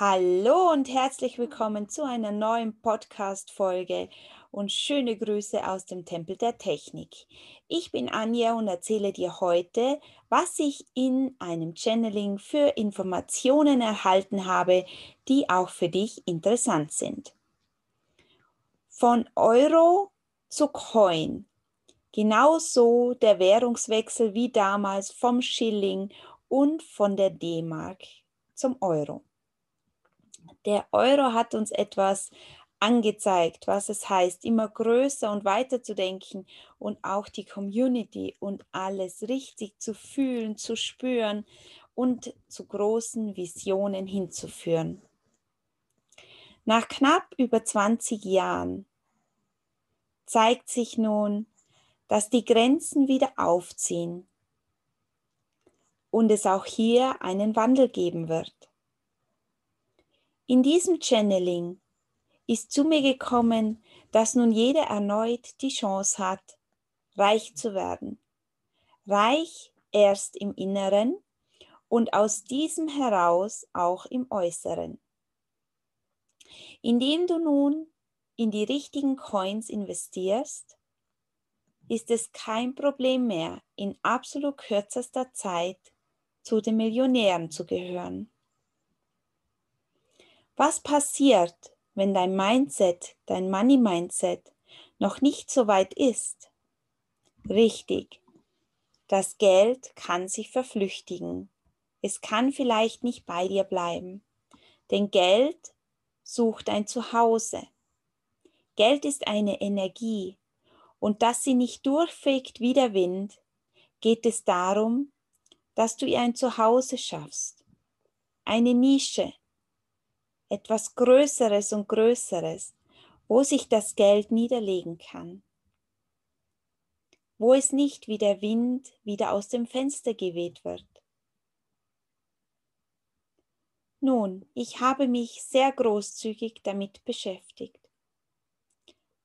Hallo und herzlich willkommen zu einer neuen Podcast-Folge und schöne Grüße aus dem Tempel der Technik. Ich bin Anja und erzähle dir heute, was ich in einem Channeling für Informationen erhalten habe, die auch für dich interessant sind. Von Euro zu Coin. Genauso der Währungswechsel wie damals vom Schilling und von der D-Mark zum Euro der Euro hat uns etwas angezeigt, was es heißt, immer größer und weiter zu denken und auch die Community und alles richtig zu fühlen, zu spüren und zu großen Visionen hinzuführen. Nach knapp über 20 Jahren zeigt sich nun, dass die Grenzen wieder aufziehen und es auch hier einen Wandel geben wird. In diesem Channeling ist zu mir gekommen, dass nun jeder erneut die Chance hat, reich zu werden. Reich erst im Inneren und aus diesem heraus auch im Äußeren. Indem du nun in die richtigen Coins investierst, ist es kein Problem mehr, in absolut kürzester Zeit zu den Millionären zu gehören. Was passiert, wenn dein Mindset, dein Money Mindset noch nicht so weit ist? Richtig, das Geld kann sich verflüchtigen. Es kann vielleicht nicht bei dir bleiben. Denn Geld sucht ein Zuhause. Geld ist eine Energie und dass sie nicht durchfegt wie der Wind, geht es darum, dass du ihr ein Zuhause schaffst, eine Nische, etwas Größeres und Größeres, wo sich das Geld niederlegen kann, wo es nicht wie der Wind wieder aus dem Fenster geweht wird. Nun, ich habe mich sehr großzügig damit beschäftigt.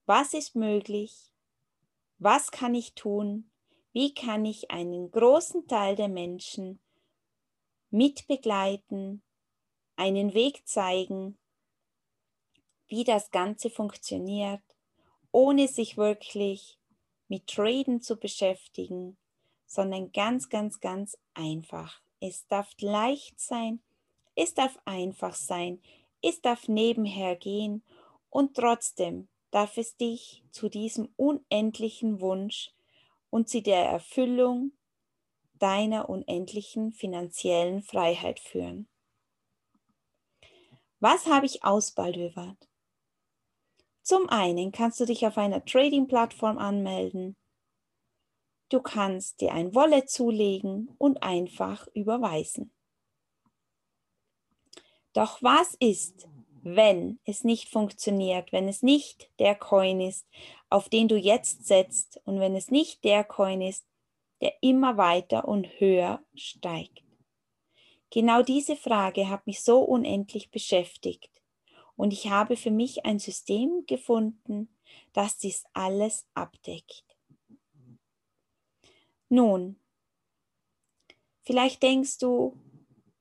Was ist möglich? Was kann ich tun? Wie kann ich einen großen Teil der Menschen mitbegleiten, einen Weg zeigen, wie das Ganze funktioniert, ohne sich wirklich mit Traden zu beschäftigen, sondern ganz, ganz, ganz einfach. Es darf leicht sein, es darf einfach sein, es darf nebenher gehen und trotzdem darf es dich zu diesem unendlichen Wunsch und zu der Erfüllung deiner unendlichen finanziellen Freiheit führen. Was habe ich ausbaldowert? Zum einen kannst du dich auf einer Trading-Plattform anmelden. Du kannst dir ein Wallet zulegen und einfach überweisen. Doch was ist, wenn es nicht funktioniert, wenn es nicht der Coin ist, auf den du jetzt setzt und wenn es nicht der Coin ist, der immer weiter und höher steigt? Genau diese Frage hat mich so unendlich beschäftigt und ich habe für mich ein System gefunden, das dies alles abdeckt. Nun, vielleicht denkst du,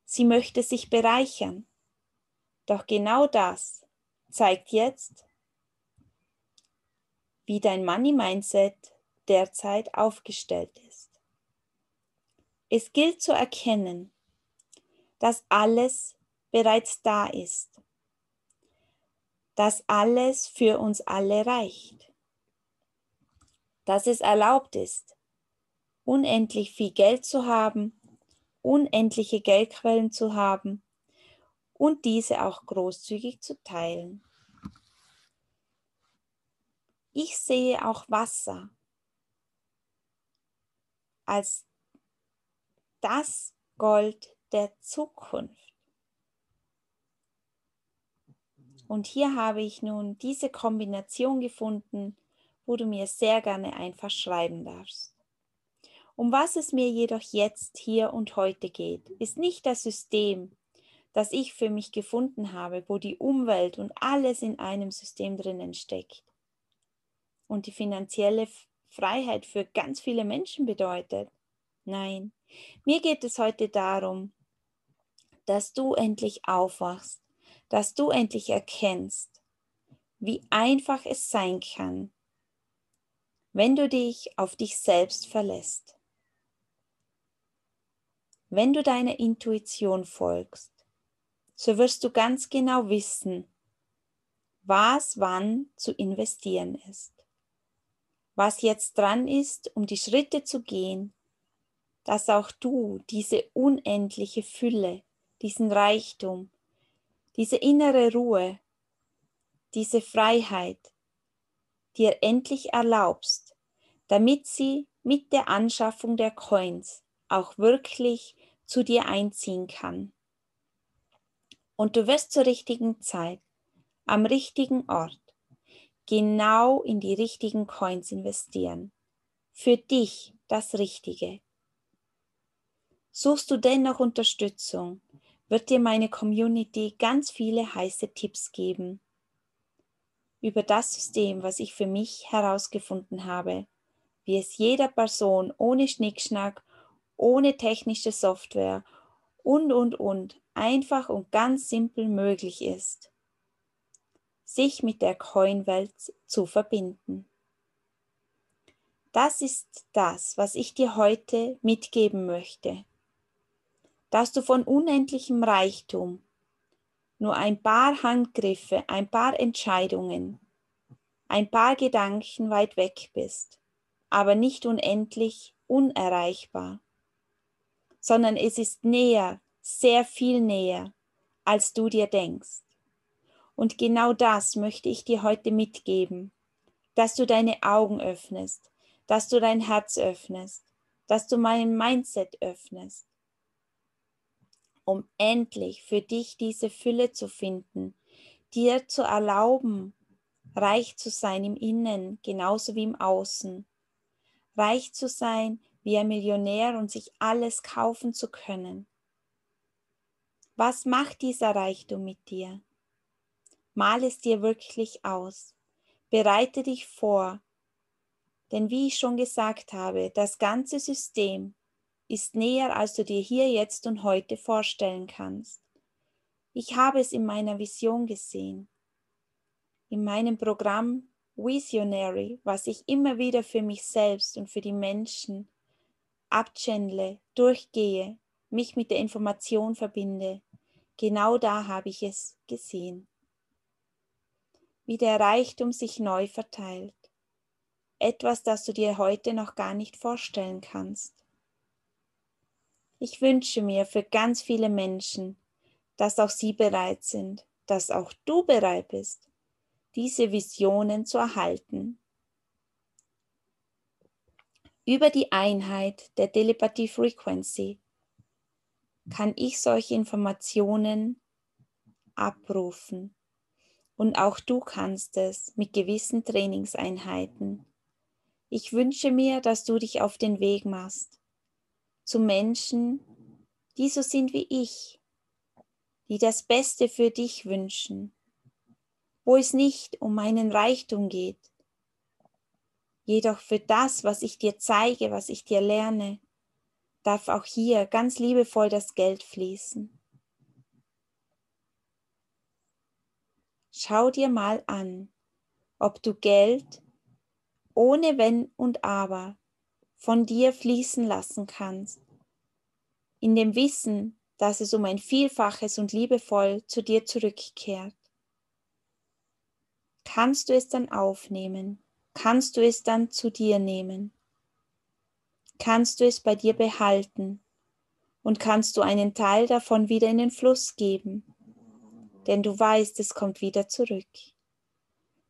sie möchte sich bereichern, doch genau das zeigt jetzt, wie dein Money-Mindset derzeit aufgestellt ist. Es gilt zu erkennen, dass alles bereits da ist, dass alles für uns alle reicht, dass es erlaubt ist, unendlich viel Geld zu haben, unendliche Geldquellen zu haben und diese auch großzügig zu teilen. Ich sehe auch Wasser als das Gold der Zukunft. Und hier habe ich nun diese Kombination gefunden, wo du mir sehr gerne einfach schreiben darfst. Um was es mir jedoch jetzt, hier und heute geht, ist nicht das System, das ich für mich gefunden habe, wo die Umwelt und alles in einem System drinnen steckt und die finanzielle Freiheit für ganz viele Menschen bedeutet. Nein, mir geht es heute darum, dass du endlich aufwachst, dass du endlich erkennst, wie einfach es sein kann, wenn du dich auf dich selbst verlässt. Wenn du deiner Intuition folgst, so wirst du ganz genau wissen, was wann zu investieren ist. Was jetzt dran ist, um die Schritte zu gehen, dass auch du diese unendliche Fülle, diesen Reichtum, diese innere Ruhe, diese Freiheit dir endlich erlaubst, damit sie mit der Anschaffung der Coins auch wirklich zu dir einziehen kann. Und du wirst zur richtigen Zeit, am richtigen Ort, genau in die richtigen Coins investieren. Für dich das Richtige. Suchst du dennoch Unterstützung, wird dir meine Community ganz viele heiße Tipps geben über das System, was ich für mich herausgefunden habe, wie es jeder Person ohne Schnickschnack, ohne technische Software und, und, und einfach und ganz simpel möglich ist, sich mit der Coinwelt zu verbinden. Das ist das, was ich dir heute mitgeben möchte dass du von unendlichem Reichtum nur ein paar Handgriffe, ein paar Entscheidungen, ein paar Gedanken weit weg bist, aber nicht unendlich unerreichbar, sondern es ist näher, sehr viel näher, als du dir denkst. Und genau das möchte ich dir heute mitgeben, dass du deine Augen öffnest, dass du dein Herz öffnest, dass du mein Mindset öffnest um endlich für dich diese Fülle zu finden, dir zu erlauben, reich zu sein im Innen genauso wie im Außen, reich zu sein wie ein Millionär und sich alles kaufen zu können. Was macht dieser Reichtum mit dir? Mal es dir wirklich aus. Bereite dich vor. Denn wie ich schon gesagt habe, das ganze System ist näher, als du dir hier jetzt und heute vorstellen kannst. Ich habe es in meiner Vision gesehen, in meinem Programm Visionary, was ich immer wieder für mich selbst und für die Menschen abchannele, durchgehe, mich mit der Information verbinde. Genau da habe ich es gesehen. Wie der Reichtum sich neu verteilt. Etwas, das du dir heute noch gar nicht vorstellen kannst. Ich wünsche mir für ganz viele Menschen, dass auch sie bereit sind, dass auch du bereit bist, diese Visionen zu erhalten. Über die Einheit der Telepathie Frequency kann ich solche Informationen abrufen. Und auch du kannst es mit gewissen Trainingseinheiten. Ich wünsche mir, dass du dich auf den Weg machst, zu Menschen, die so sind wie ich, die das Beste für dich wünschen, wo es nicht um meinen Reichtum geht, jedoch für das, was ich dir zeige, was ich dir lerne, darf auch hier ganz liebevoll das Geld fließen. Schau dir mal an, ob du Geld ohne Wenn und Aber von dir fließen lassen kannst, in dem Wissen, dass es um ein Vielfaches und liebevoll zu dir zurückkehrt. Kannst du es dann aufnehmen? Kannst du es dann zu dir nehmen? Kannst du es bei dir behalten? Und kannst du einen Teil davon wieder in den Fluss geben? Denn du weißt, es kommt wieder zurück.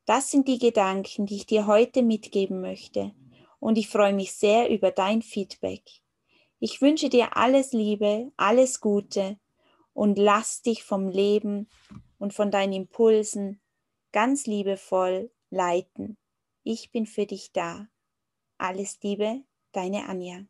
Das sind die Gedanken, die ich dir heute mitgeben möchte und ich freue mich sehr über dein Feedback. Ich wünsche dir alles Liebe, alles Gute und lass dich vom Leben und von deinen Impulsen ganz liebevoll leiten. Ich bin für dich da. Alles Liebe, deine Anja.